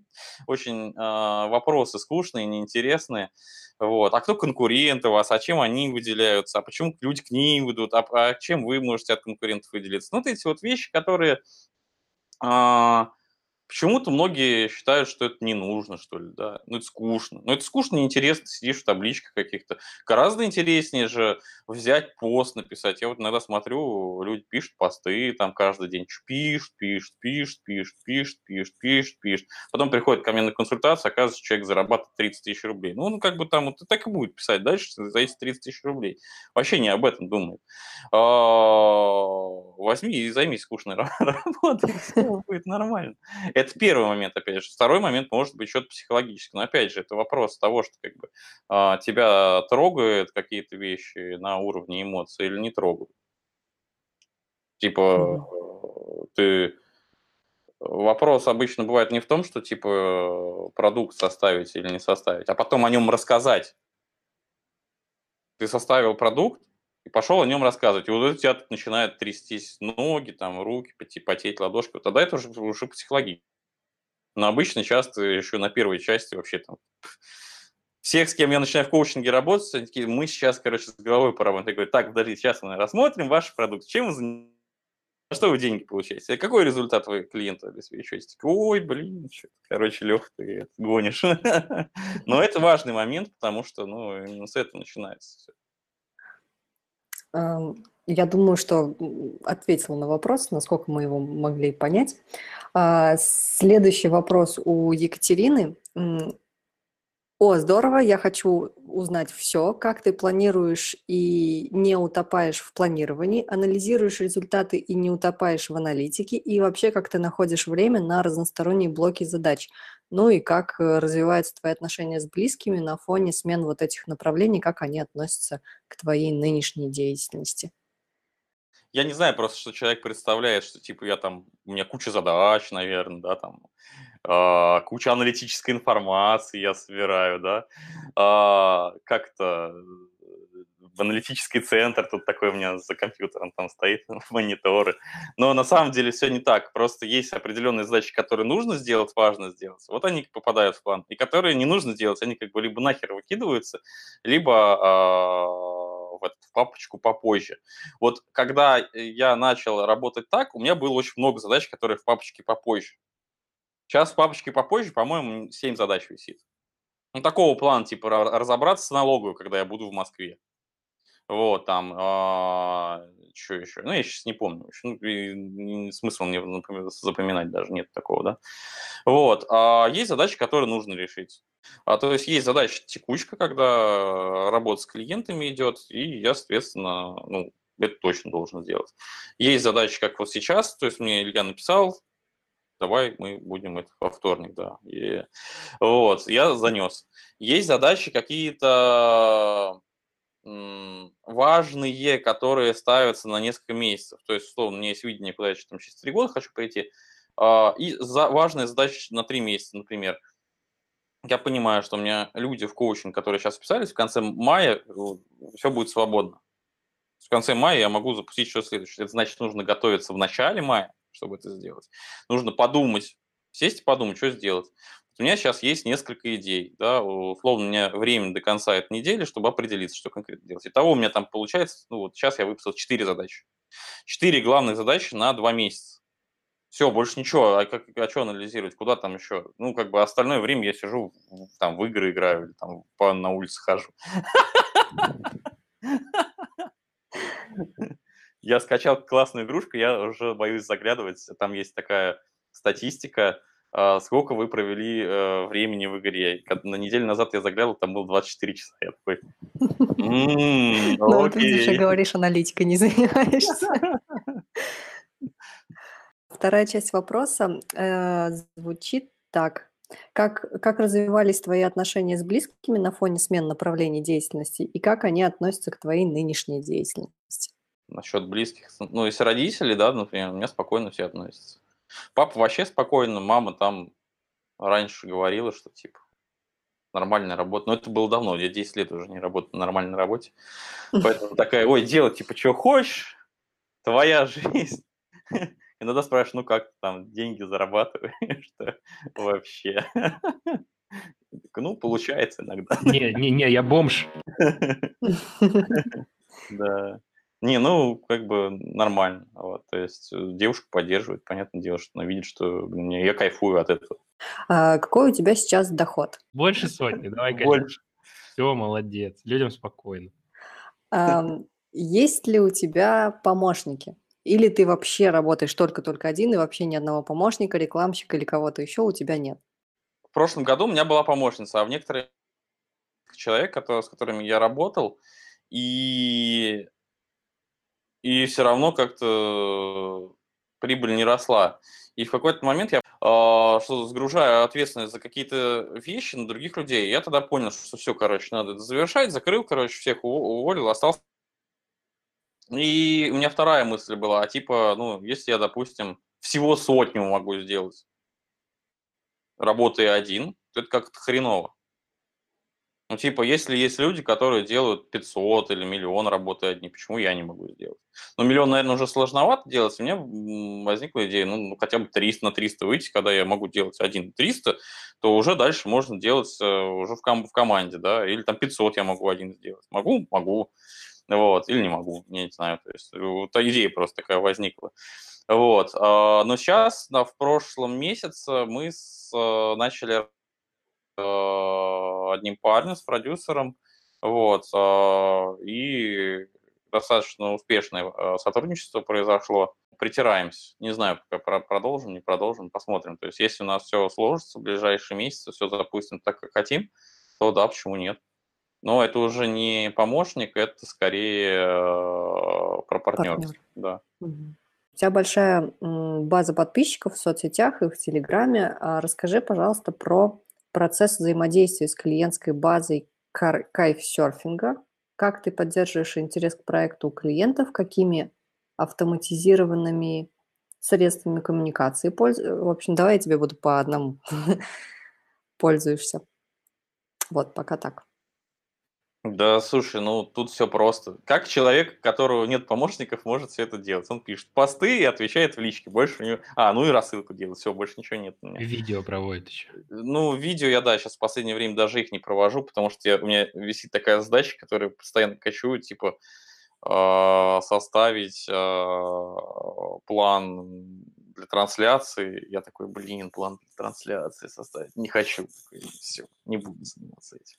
очень э, вопросы скучные, неинтересные. Вот. А кто конкуренты у вас, а чем они выделяются, а почему люди к ним идут, а, а чем вы можете от конкурентов выделиться. Ну, вот эти вот вещи, которые а, Почему-то многие считают, что это не нужно, что ли, да. Ну, это скучно. Но это скучно, неинтересно, сидишь в табличках каких-то. Гораздо интереснее же взять пост написать. Я вот иногда смотрю, люди пишут посты там каждый день. Пишут, пишут, пишут, пишут, пишут, пишут, пишут, пишут. Потом приходит ко мне на консультацию, оказывается, человек зарабатывает 30 тысяч рублей. Ну, ну, как бы там вот так и будет писать дальше за эти 30 тысяч рублей. Вообще не об этом думает. А, возьми и займись скучной [LAUGHS] работой, все будет нормально. Это первый момент, опять же. Второй момент может быть что-то психологическое. Но опять же, это вопрос того, что как бы а, тебя трогают какие-то вещи на уровне эмоций или не трогают. Типа, mm-hmm. ты вопрос обычно бывает не в том, что типа продукт составить или не составить, а потом о нем рассказать. Ты составил продукт и пошел о нем рассказывать. И вот у тебя начинают трястись ноги, там, руки, потеть ладошки. Тогда это уже, уже психологически. Но обычно часто еще на первой части вообще там [LAUGHS] всех, с кем я начинаю в коучинге работать, они такие, мы сейчас, короче, с головой поработаем. Я говорю, так, подождите, сейчас мы рассмотрим ваш продукт. Чем вы занимаетесь? что вы деньги получаете? Какой результат вы клиенту обеспечиваете? Ой, блин, что короче, Лех, ты гонишь. [LAUGHS] Но это важный момент, потому что, ну, именно с этого начинается все. Я думаю, что ответила на вопрос, насколько мы его могли понять. А, следующий вопрос у Екатерины. О, здорово, я хочу узнать все, как ты планируешь и не утопаешь в планировании, анализируешь результаты и не утопаешь в аналитике, и вообще, как ты находишь время на разносторонние блоки задач. Ну и как э, развиваются твои отношения с близкими на фоне смен вот этих направлений, как они относятся к твоей нынешней деятельности? Я не знаю просто, что человек представляет, что типа я там, у меня куча задач, наверное, да, там, э, куча аналитической информации я собираю, да, э, как-то в аналитический центр, тут такой у меня за компьютером там стоит, [LAUGHS] мониторы. Но на самом деле все не так. Просто есть определенные задачи, которые нужно сделать, важно сделать. Вот они попадают в план. И которые не нужно делать, они как бы либо нахер выкидываются, либо эту, в папочку попозже. Вот когда я начал работать так, у меня было очень много задач, которые в папочке попозже. Сейчас в папочке попозже, по-моему, 7 задач висит. Ну, такого плана, типа, разобраться с налоговой, когда я буду в Москве. Вот, там, а, что еще? Ну, я сейчас не помню. Ну, и, смысла мне запоминать даже нет такого, да. Вот, а есть задачи, которые нужно решить. А, то есть есть задача текучка, когда работа с клиентами идет, и я, соответственно, ну, это точно должен сделать. Есть задачи, как вот сейчас, то есть мне Илья написал, давай мы будем это во вторник, да. И, вот, я занес. Есть задачи какие-то важные, которые ставятся на несколько месяцев. То есть, условно, у меня есть видение, куда я там через три года хочу прийти. А, и за, важная задача на три месяца, например. Я понимаю, что у меня люди в коучинг, которые сейчас вписались, в конце мая все будет свободно. В конце мая я могу запустить что следующее. Это значит, нужно готовиться в начале мая, чтобы это сделать. Нужно подумать, сесть и подумать, что сделать. У меня сейчас есть несколько идей, да, условно, у меня время до конца этой недели, чтобы определиться, что конкретно делать. Итого у меня там получается, ну вот сейчас я выписал 4 задачи. 4 главных задачи на 2 месяца. Все, больше ничего. А, как, а что анализировать? Куда там еще? Ну, как бы остальное время я сижу, там, в игры играю, или там по, на улице хожу. Я скачал классную игрушку, я уже боюсь заглядывать. Там есть такая статистика, сколько вы провели э, времени в игре. На неделю назад я заглядывал, там было 24 часа. Я такой, [LAUGHS] ну, ты уже говоришь, аналитикой не [LAUGHS] занимаешься. Вторая часть вопроса э, звучит так. Как, как развивались твои отношения с близкими на фоне смен направлений деятельности и как они относятся к твоей нынешней деятельности? Насчет близких, ну, если родители, да, например, у меня спокойно все относятся. Папа вообще спокойно, мама там раньше говорила, что типа нормальная работа. Но это было давно, я 10 лет уже не работаю на нормальной работе. Поэтому такая, ой, делай типа что хочешь, твоя жизнь. [LAUGHS] Иногда спрашиваешь, ну как ты там деньги зарабатываешь, [LAUGHS] вообще? Ну, получается иногда. Не, не, не, я бомж. [LAUGHS] Да. Не, ну, как бы нормально. Вот, то есть э, девушка поддерживает, понятное дело, что она видит, что блин, я кайфую от этого. А какой у тебя сейчас доход? Больше сотни, давай, [LAUGHS] Больше. Все, молодец, людям спокойно. Есть ли у тебя помощники? Или ты вообще работаешь только-только один, и вообще ни одного помощника, рекламщика или кого-то еще у тебя нет? В прошлом году у меня была помощница, а в некоторые человек, с которыми я работал, и и все равно как-то прибыль не росла. И в какой-то момент я э, что сгружаю ответственность за какие-то вещи на других людей. Я тогда понял, что все, короче, надо это завершать, закрыл, короче, всех уволил, остался. И у меня вторая мысль была, а типа, ну, если я, допустим, всего сотню могу сделать, работая один, то это как-то хреново. Ну, типа, если есть люди, которые делают 500 или миллион работы одни, почему я не могу сделать? Ну, миллион, наверное, уже сложновато делать. У меня возникла идея, ну, ну хотя бы 300 на 300 выйти, когда я могу делать один 300, то уже дальше можно делать э, уже в, ком- в команде, да, или там 500 я могу один сделать. Могу? Могу. Вот, или не могу, не знаю. То есть, вот идея просто такая возникла. Вот. А, но сейчас, да, в прошлом месяце мы э, начали одним парнем, с продюсером, вот, э, и достаточно успешное э, сотрудничество произошло. Притираемся. Не знаю, пока продолжим, не продолжим, посмотрим. То есть, если у нас все сложится в ближайшие месяцы, все запустим так, как хотим, то да, почему нет? Но это уже не помощник, это скорее про партнерство. Партнер. Да. Угу. У тебя большая база подписчиков в соцсетях и в Телеграме. А расскажи, пожалуйста, про процесс взаимодействия с клиентской базой кайфсерфинга, как ты поддерживаешь интерес к проекту у клиентов, какими автоматизированными средствами коммуникации пользуешься. В общем, давай я тебе буду по одному [LAUGHS] пользуешься. Вот, пока так. Да, слушай, ну тут все просто. Как человек, у которого нет помощников, может все это делать? Он пишет посты и отвечает в личке. Больше у него... А, ну и рассылку делает. Все, больше ничего нет у меня. Видео проводит еще. Ну, видео я, да, сейчас в последнее время даже их не провожу, потому что я, у меня висит такая задача, которая постоянно качу, типа э, составить э, план для трансляции. Я такой, блин, план для трансляции составить. Не хочу. Все, не буду заниматься этим.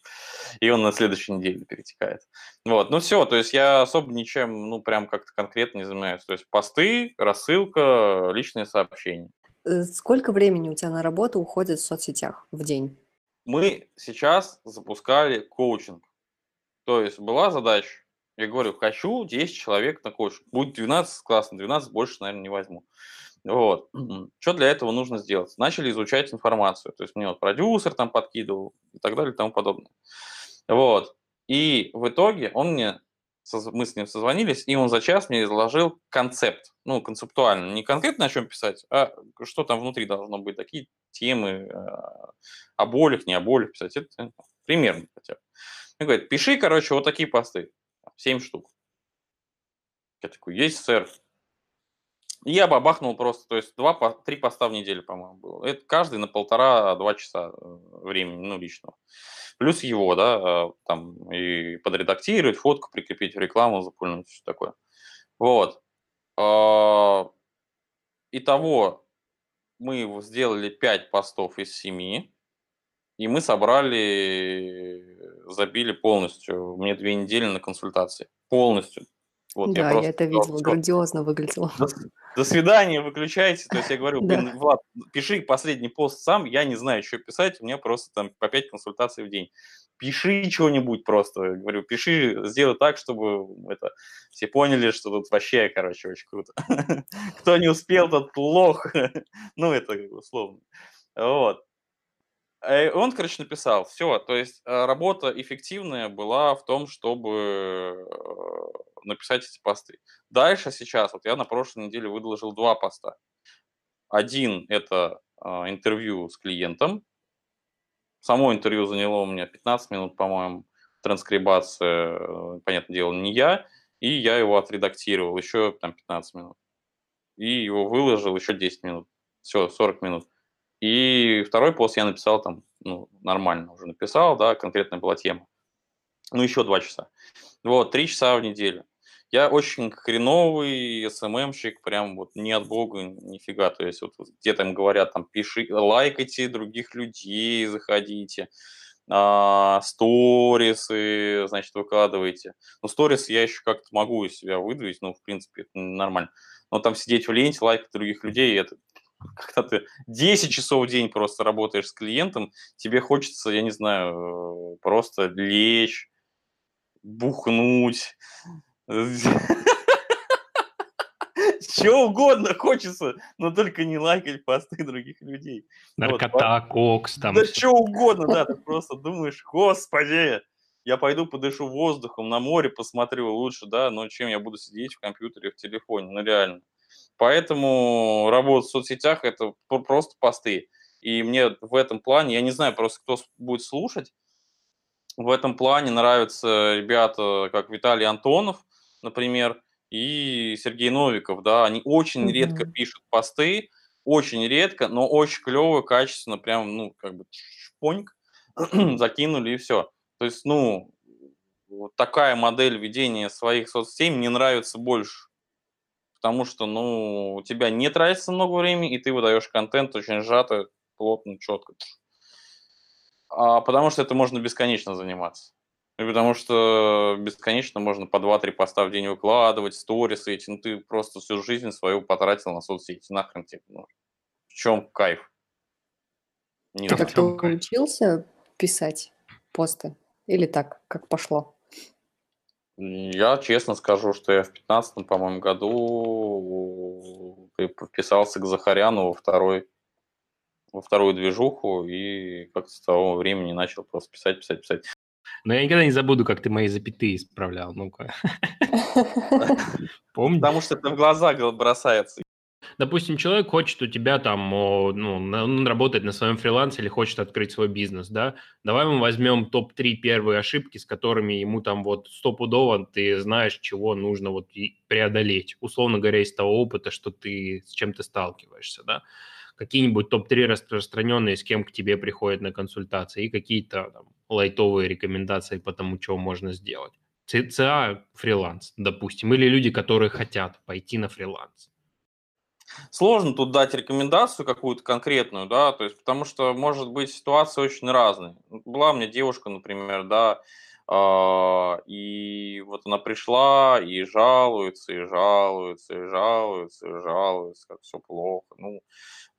И он на следующей неделе перетекает. Вот, ну все, то есть я особо ничем, ну, прям как-то конкретно не занимаюсь. То есть посты, рассылка, личные сообщения. Э, сколько времени у тебя на работу уходит в соцсетях в день? Мы сейчас запускали коучинг. То есть была задача, я говорю, хочу 10 человек на коучинг. Будет 12, классно, 12 больше, наверное, не возьму. Вот. Что для этого нужно сделать? Начали изучать информацию. То есть мне вот продюсер там подкидывал и так далее и тому подобное. Вот. И в итоге он мне, мы с ним созвонились, и он за час мне изложил концепт, ну, концептуально, не конкретно о чем писать, а что там внутри должно быть, такие темы, э, о болях, не о болях писать, это примерно хотя бы. Он говорит, пиши, короче, вот такие посты, 7 штук. Я такой, есть, сэр. Я бабахнул просто, то есть два, три поста в неделю, по-моему, было. Это каждый на полтора-два часа э, времени, ну, личного. Плюс его, да, э, там и подредактировать, фотку прикрепить, рекламу запульнуть, все такое. Вот. А, итого мы сделали 5 постов из 7, и мы собрали, забили полностью. Мне две недели на консультации. Полностью. Вот да, я, я это видела, все. грандиозно выглядело. До, до свидания, выключайте. То есть я говорю, блин, Влад, пиши последний пост сам, я не знаю, что писать, у меня просто там по 5 консультаций в день. Пиши что-нибудь просто, говорю, пиши, сделай так, чтобы это все поняли, что тут вообще, короче, очень круто. [LAUGHS] Кто не успел, тот плох. [LAUGHS] Ну, это условно. Вот. Э, он, короче, написал, все, то есть э, работа эффективная была в том, чтобы э, написать эти посты. Дальше сейчас, вот я на прошлой неделе выложил два поста. Один – это интервью с клиентом. Само интервью заняло у меня 15 минут, по-моему, транскрибация, понятное дело, не я, и я его отредактировал еще там 15 минут. И его выложил еще 10 минут. Все, 40 минут. И второй пост я написал там, ну, нормально уже написал, да, конкретная была тема. Ну, еще два часа. Вот, три часа в неделю. Я очень хреновый СММщик, прям вот не от бога, нифига. То есть вот где там говорят, там, пиши, лайкайте других людей, заходите, а, сторисы, значит, выкладывайте. Ну, сторис я еще как-то могу из себя выдавить, ну, в принципе, это нормально. Но там сидеть в ленте, лайкать других людей, это когда ты 10 часов в день просто работаешь с клиентом, тебе хочется, я не знаю, просто лечь, бухнуть, [LAUGHS] чего угодно хочется, но только не лайкать посты других людей. Наркота, вот. кокс там. Да что угодно, да, ты просто думаешь, господи, я пойду подышу воздухом, на море посмотрю лучше, да, но чем я буду сидеть в компьютере, в телефоне, ну реально. Поэтому работа в соцсетях – это просто посты. И мне в этом плане, я не знаю просто, кто будет слушать, в этом плане нравятся ребята, как Виталий Антонов, например, и Сергей Новиков, да, они очень mm-hmm. редко пишут посты, очень редко, но очень клево, качественно, прям, ну, как бы шпоньк [CLEARS THROAT] закинули и все. То есть, ну, вот такая модель ведения своих соцсетей мне нравится больше потому что, ну, у тебя не тратится много времени, и ты выдаешь контент очень сжато, плотно, четко. А потому что это можно бесконечно заниматься. И потому что бесконечно можно по 2-3 поста в день выкладывать, сторисы эти, ну ты просто всю жизнь свою потратил на соцсети, нахрен тебе нужно. В чем кайф? Не ты как-то учился писать посты? Или так, как пошло? Я честно скажу, что я в 15 по-моему, году подписался к Захаряну во второй во вторую движуху и как-то с того времени начал просто писать, писать, писать. Но я никогда не забуду, как ты мои запятые исправлял. Ну-ка. [LAUGHS] Помню. Потому что это в глаза бросается. Допустим, человек хочет у тебя там, ну, он работает на своем фрилансе или хочет открыть свой бизнес, да? Давай мы возьмем топ-3 первые ошибки, с которыми ему там вот стопудово ты знаешь, чего нужно вот преодолеть. Условно говоря, из того опыта, что ты с чем ты сталкиваешься, да? Какие-нибудь топ-3 распространенные, с кем к тебе приходят на консультации, и какие-то там, лайтовые рекомендации по тому, что можно сделать. ЦА фриланс, допустим, или люди, которые хотят пойти на фриланс. Сложно тут дать рекомендацию какую-то конкретную, да, то есть потому что может быть ситуация очень разная. Была у меня девушка, например, да, а, и вот она пришла и жалуется, и жалуется, и жалуется, и жалуется, как все плохо. Ну,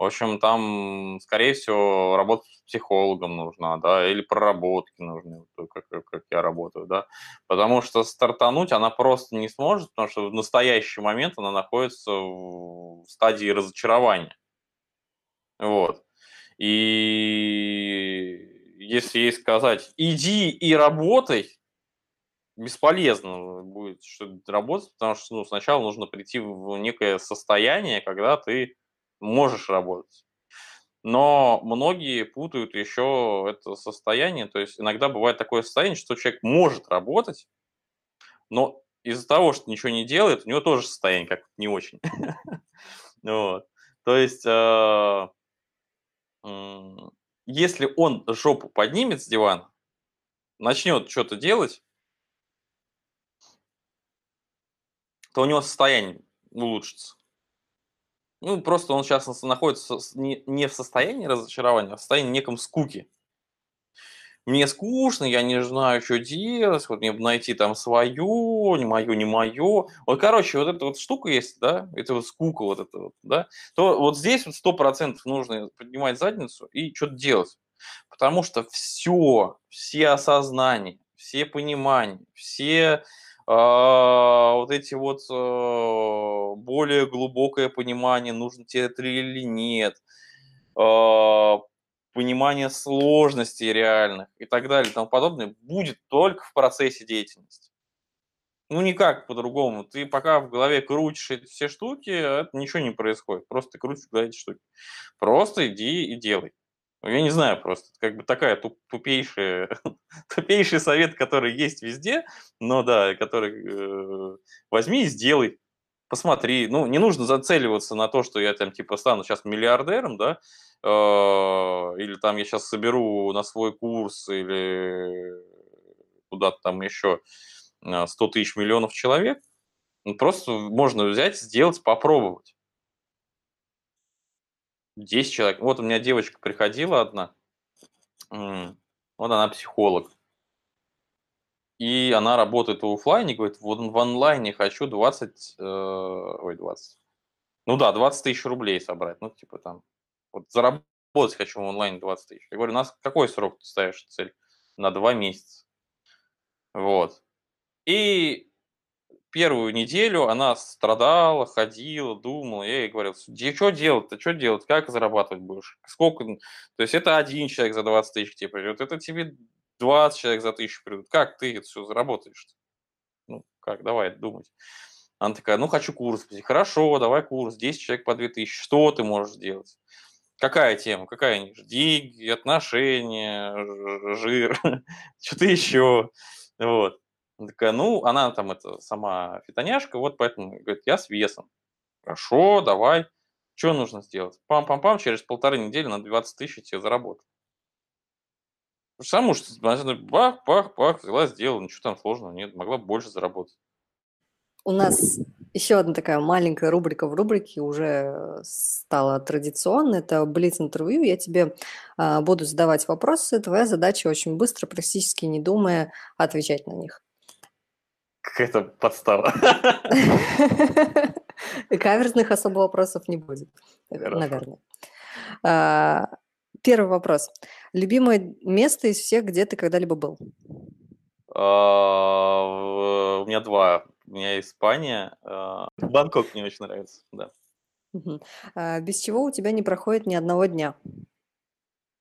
в общем, там, скорее всего, работа с психологом нужна, да, или проработки нужны, как, как я работаю, да, потому что стартануть она просто не сможет, потому что в настоящий момент она находится в стадии разочарования. Вот. И если ей сказать, иди и работай, бесполезно будет работать, потому что ну, сначала нужно прийти в некое состояние, когда ты можешь работать. Но многие путают еще это состояние, то есть иногда бывает такое состояние, что человек может работать, но из-за того, что ничего не делает, у него тоже состояние как не очень. [LAUGHS] То есть, э, если он жопу поднимет с дивана, начнет что-то делать, то у него состояние улучшится. Ну, просто он сейчас находится не в состоянии разочарования, а в состоянии неком скуки мне скучно, я не знаю, что делать, вот мне найти там свое, не мое, не мое. Вот, короче, вот эта вот штука есть, да, это вот скука вот эта вот, да, то вот здесь вот сто процентов нужно поднимать задницу и что-то делать. Потому что все, все осознания, все понимания, все вот эти вот э, более глубокое понимание, нужно тебе это или нет, э, понимание сложностей реальных и так далее и тому подобное будет только в процессе деятельности. Ну, никак по-другому. Ты пока в голове крутишь эти все штуки, это ничего не происходит. Просто ты крутишь в эти штуки. Просто иди и делай. Ну, я не знаю, просто как бы такая туп, тупейшая, [LAUGHS] тупейший совет, который есть везде, но да, который э, возьми и сделай посмотри, ну, не нужно зацеливаться на то, что я там, типа, стану сейчас миллиардером, да, э, или там я сейчас соберу на свой курс или куда-то там еще 100 э, тысяч миллионов человек. Ну, просто можно взять, сделать, попробовать. 10 человек. Вот у меня девочка приходила одна, вот она психолог. И она работает в офлайне, говорит, вот в онлайне хочу 20, э, ой, 20, ну да, 20 тысяч рублей собрать, ну типа там, вот заработать хочу в онлайне 20 тысяч. Я говорю, у нас какой срок ты ставишь цель? На два месяца. Вот. И первую неделю она страдала, ходила, думала. Я ей говорил, что делать-то, что делать, как зарабатывать будешь? Сколько? То есть это один человек за 20 тысяч тебе придет, это тебе 20 человек за тысячу придут. Как ты это все заработаешь? Ну, как, давай думать. Она такая, ну, хочу курс. Хорошо, давай курс. 10 человек по 2000. Что ты можешь сделать? Какая тема? Какая? Деньги, отношения, жир, [LAUGHS] что-то еще. Вот. Она такая, ну, она там это сама фитоняшка, вот поэтому говорит, я с весом. Хорошо, давай. Что нужно сделать? Пам-пам-пам, через полторы недели на 20 тысяч тебе заработать. Потому что бах, бах, бах, взяла, сделала, ничего там сложного нет, могла больше заработать. У нас еще одна такая маленькая рубрика в рубрике уже стала традиционной. Это Блиц-интервью. Я тебе а, буду задавать вопросы. Твоя задача очень быстро, практически не думая, отвечать на них. Какая-то подстава. [LAUGHS] Каверзных особо вопросов не будет, наверное. А, Первый вопрос. Любимое место из всех, где ты когда-либо был? А, у меня два. У меня Испания. А, Бангкок мне очень нравится, да. Без чего у тебя не проходит ни одного дня?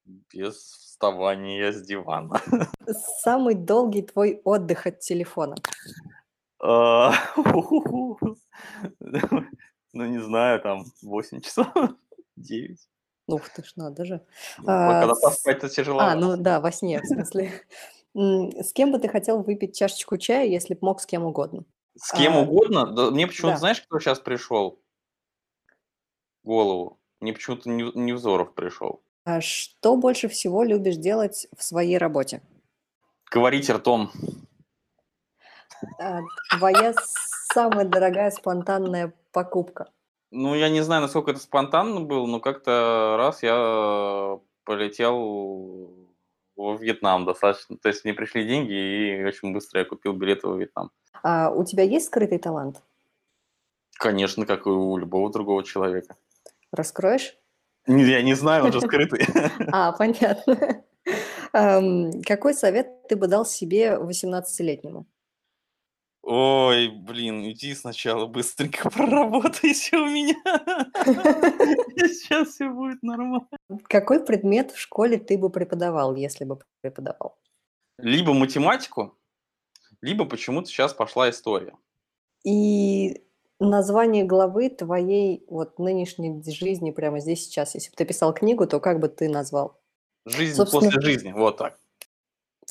Без вставания с дивана. [LAUGHS] Самый долгий твой отдых от телефона? [LAUGHS] Ну, не знаю, там 8 часов, [LAUGHS] 9. Ух ты ж, надо же. А, когда поспать, это тяжело. А, ну да, во сне, в смысле. [LAUGHS] С кем бы ты хотел выпить чашечку чая, если бы мог с кем угодно? С кем а, угодно? Да, мне почему-то, знаешь, кто сейчас пришел? Голову. Мне почему-то Невзоров пришел. А что больше всего любишь делать в своей работе? Говорить ртом. А, твоя самая дорогая спонтанная покупка? Ну, я не знаю, насколько это спонтанно было, но как-то раз я полетел в Вьетнам достаточно. То есть мне пришли деньги, и очень быстро я купил билеты в Вьетнам. А у тебя есть скрытый талант? Конечно, как и у любого другого человека. Раскроешь? Я не знаю, он же [LAUGHS] скрытый. А, понятно. Какой совет ты бы дал себе 18-летнему? Ой, блин, иди сначала быстренько [LAUGHS] проработайся у меня. [LAUGHS] Сейчас все будет нормально. Какой предмет в школе ты бы преподавал, если бы преподавал? Либо математику, либо почему-то сейчас пошла история. И название главы твоей вот нынешней жизни прямо здесь сейчас, если бы ты писал книгу, то как бы ты назвал? Жизнь Собственно... после жизни, вот так.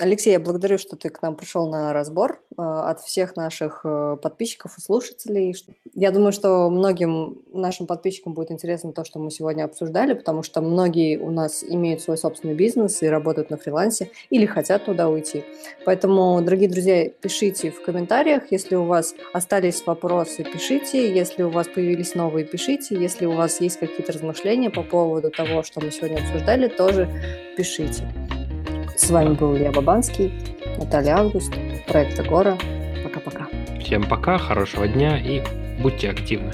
Алексей, я благодарю, что ты к нам пришел на разбор э, от всех наших э, подписчиков и слушателей. Я думаю, что многим нашим подписчикам будет интересно то, что мы сегодня обсуждали, потому что многие у нас имеют свой собственный бизнес и работают на фрилансе или хотят туда уйти. Поэтому, дорогие друзья, пишите в комментариях, если у вас остались вопросы, пишите, если у вас появились новые, пишите, если у вас есть какие-то размышления по поводу того, что мы сегодня обсуждали, тоже пишите. С вами был Илья Бабанский, Наталья Август, проект Агора. Пока-пока. Всем пока, хорошего дня и будьте активны.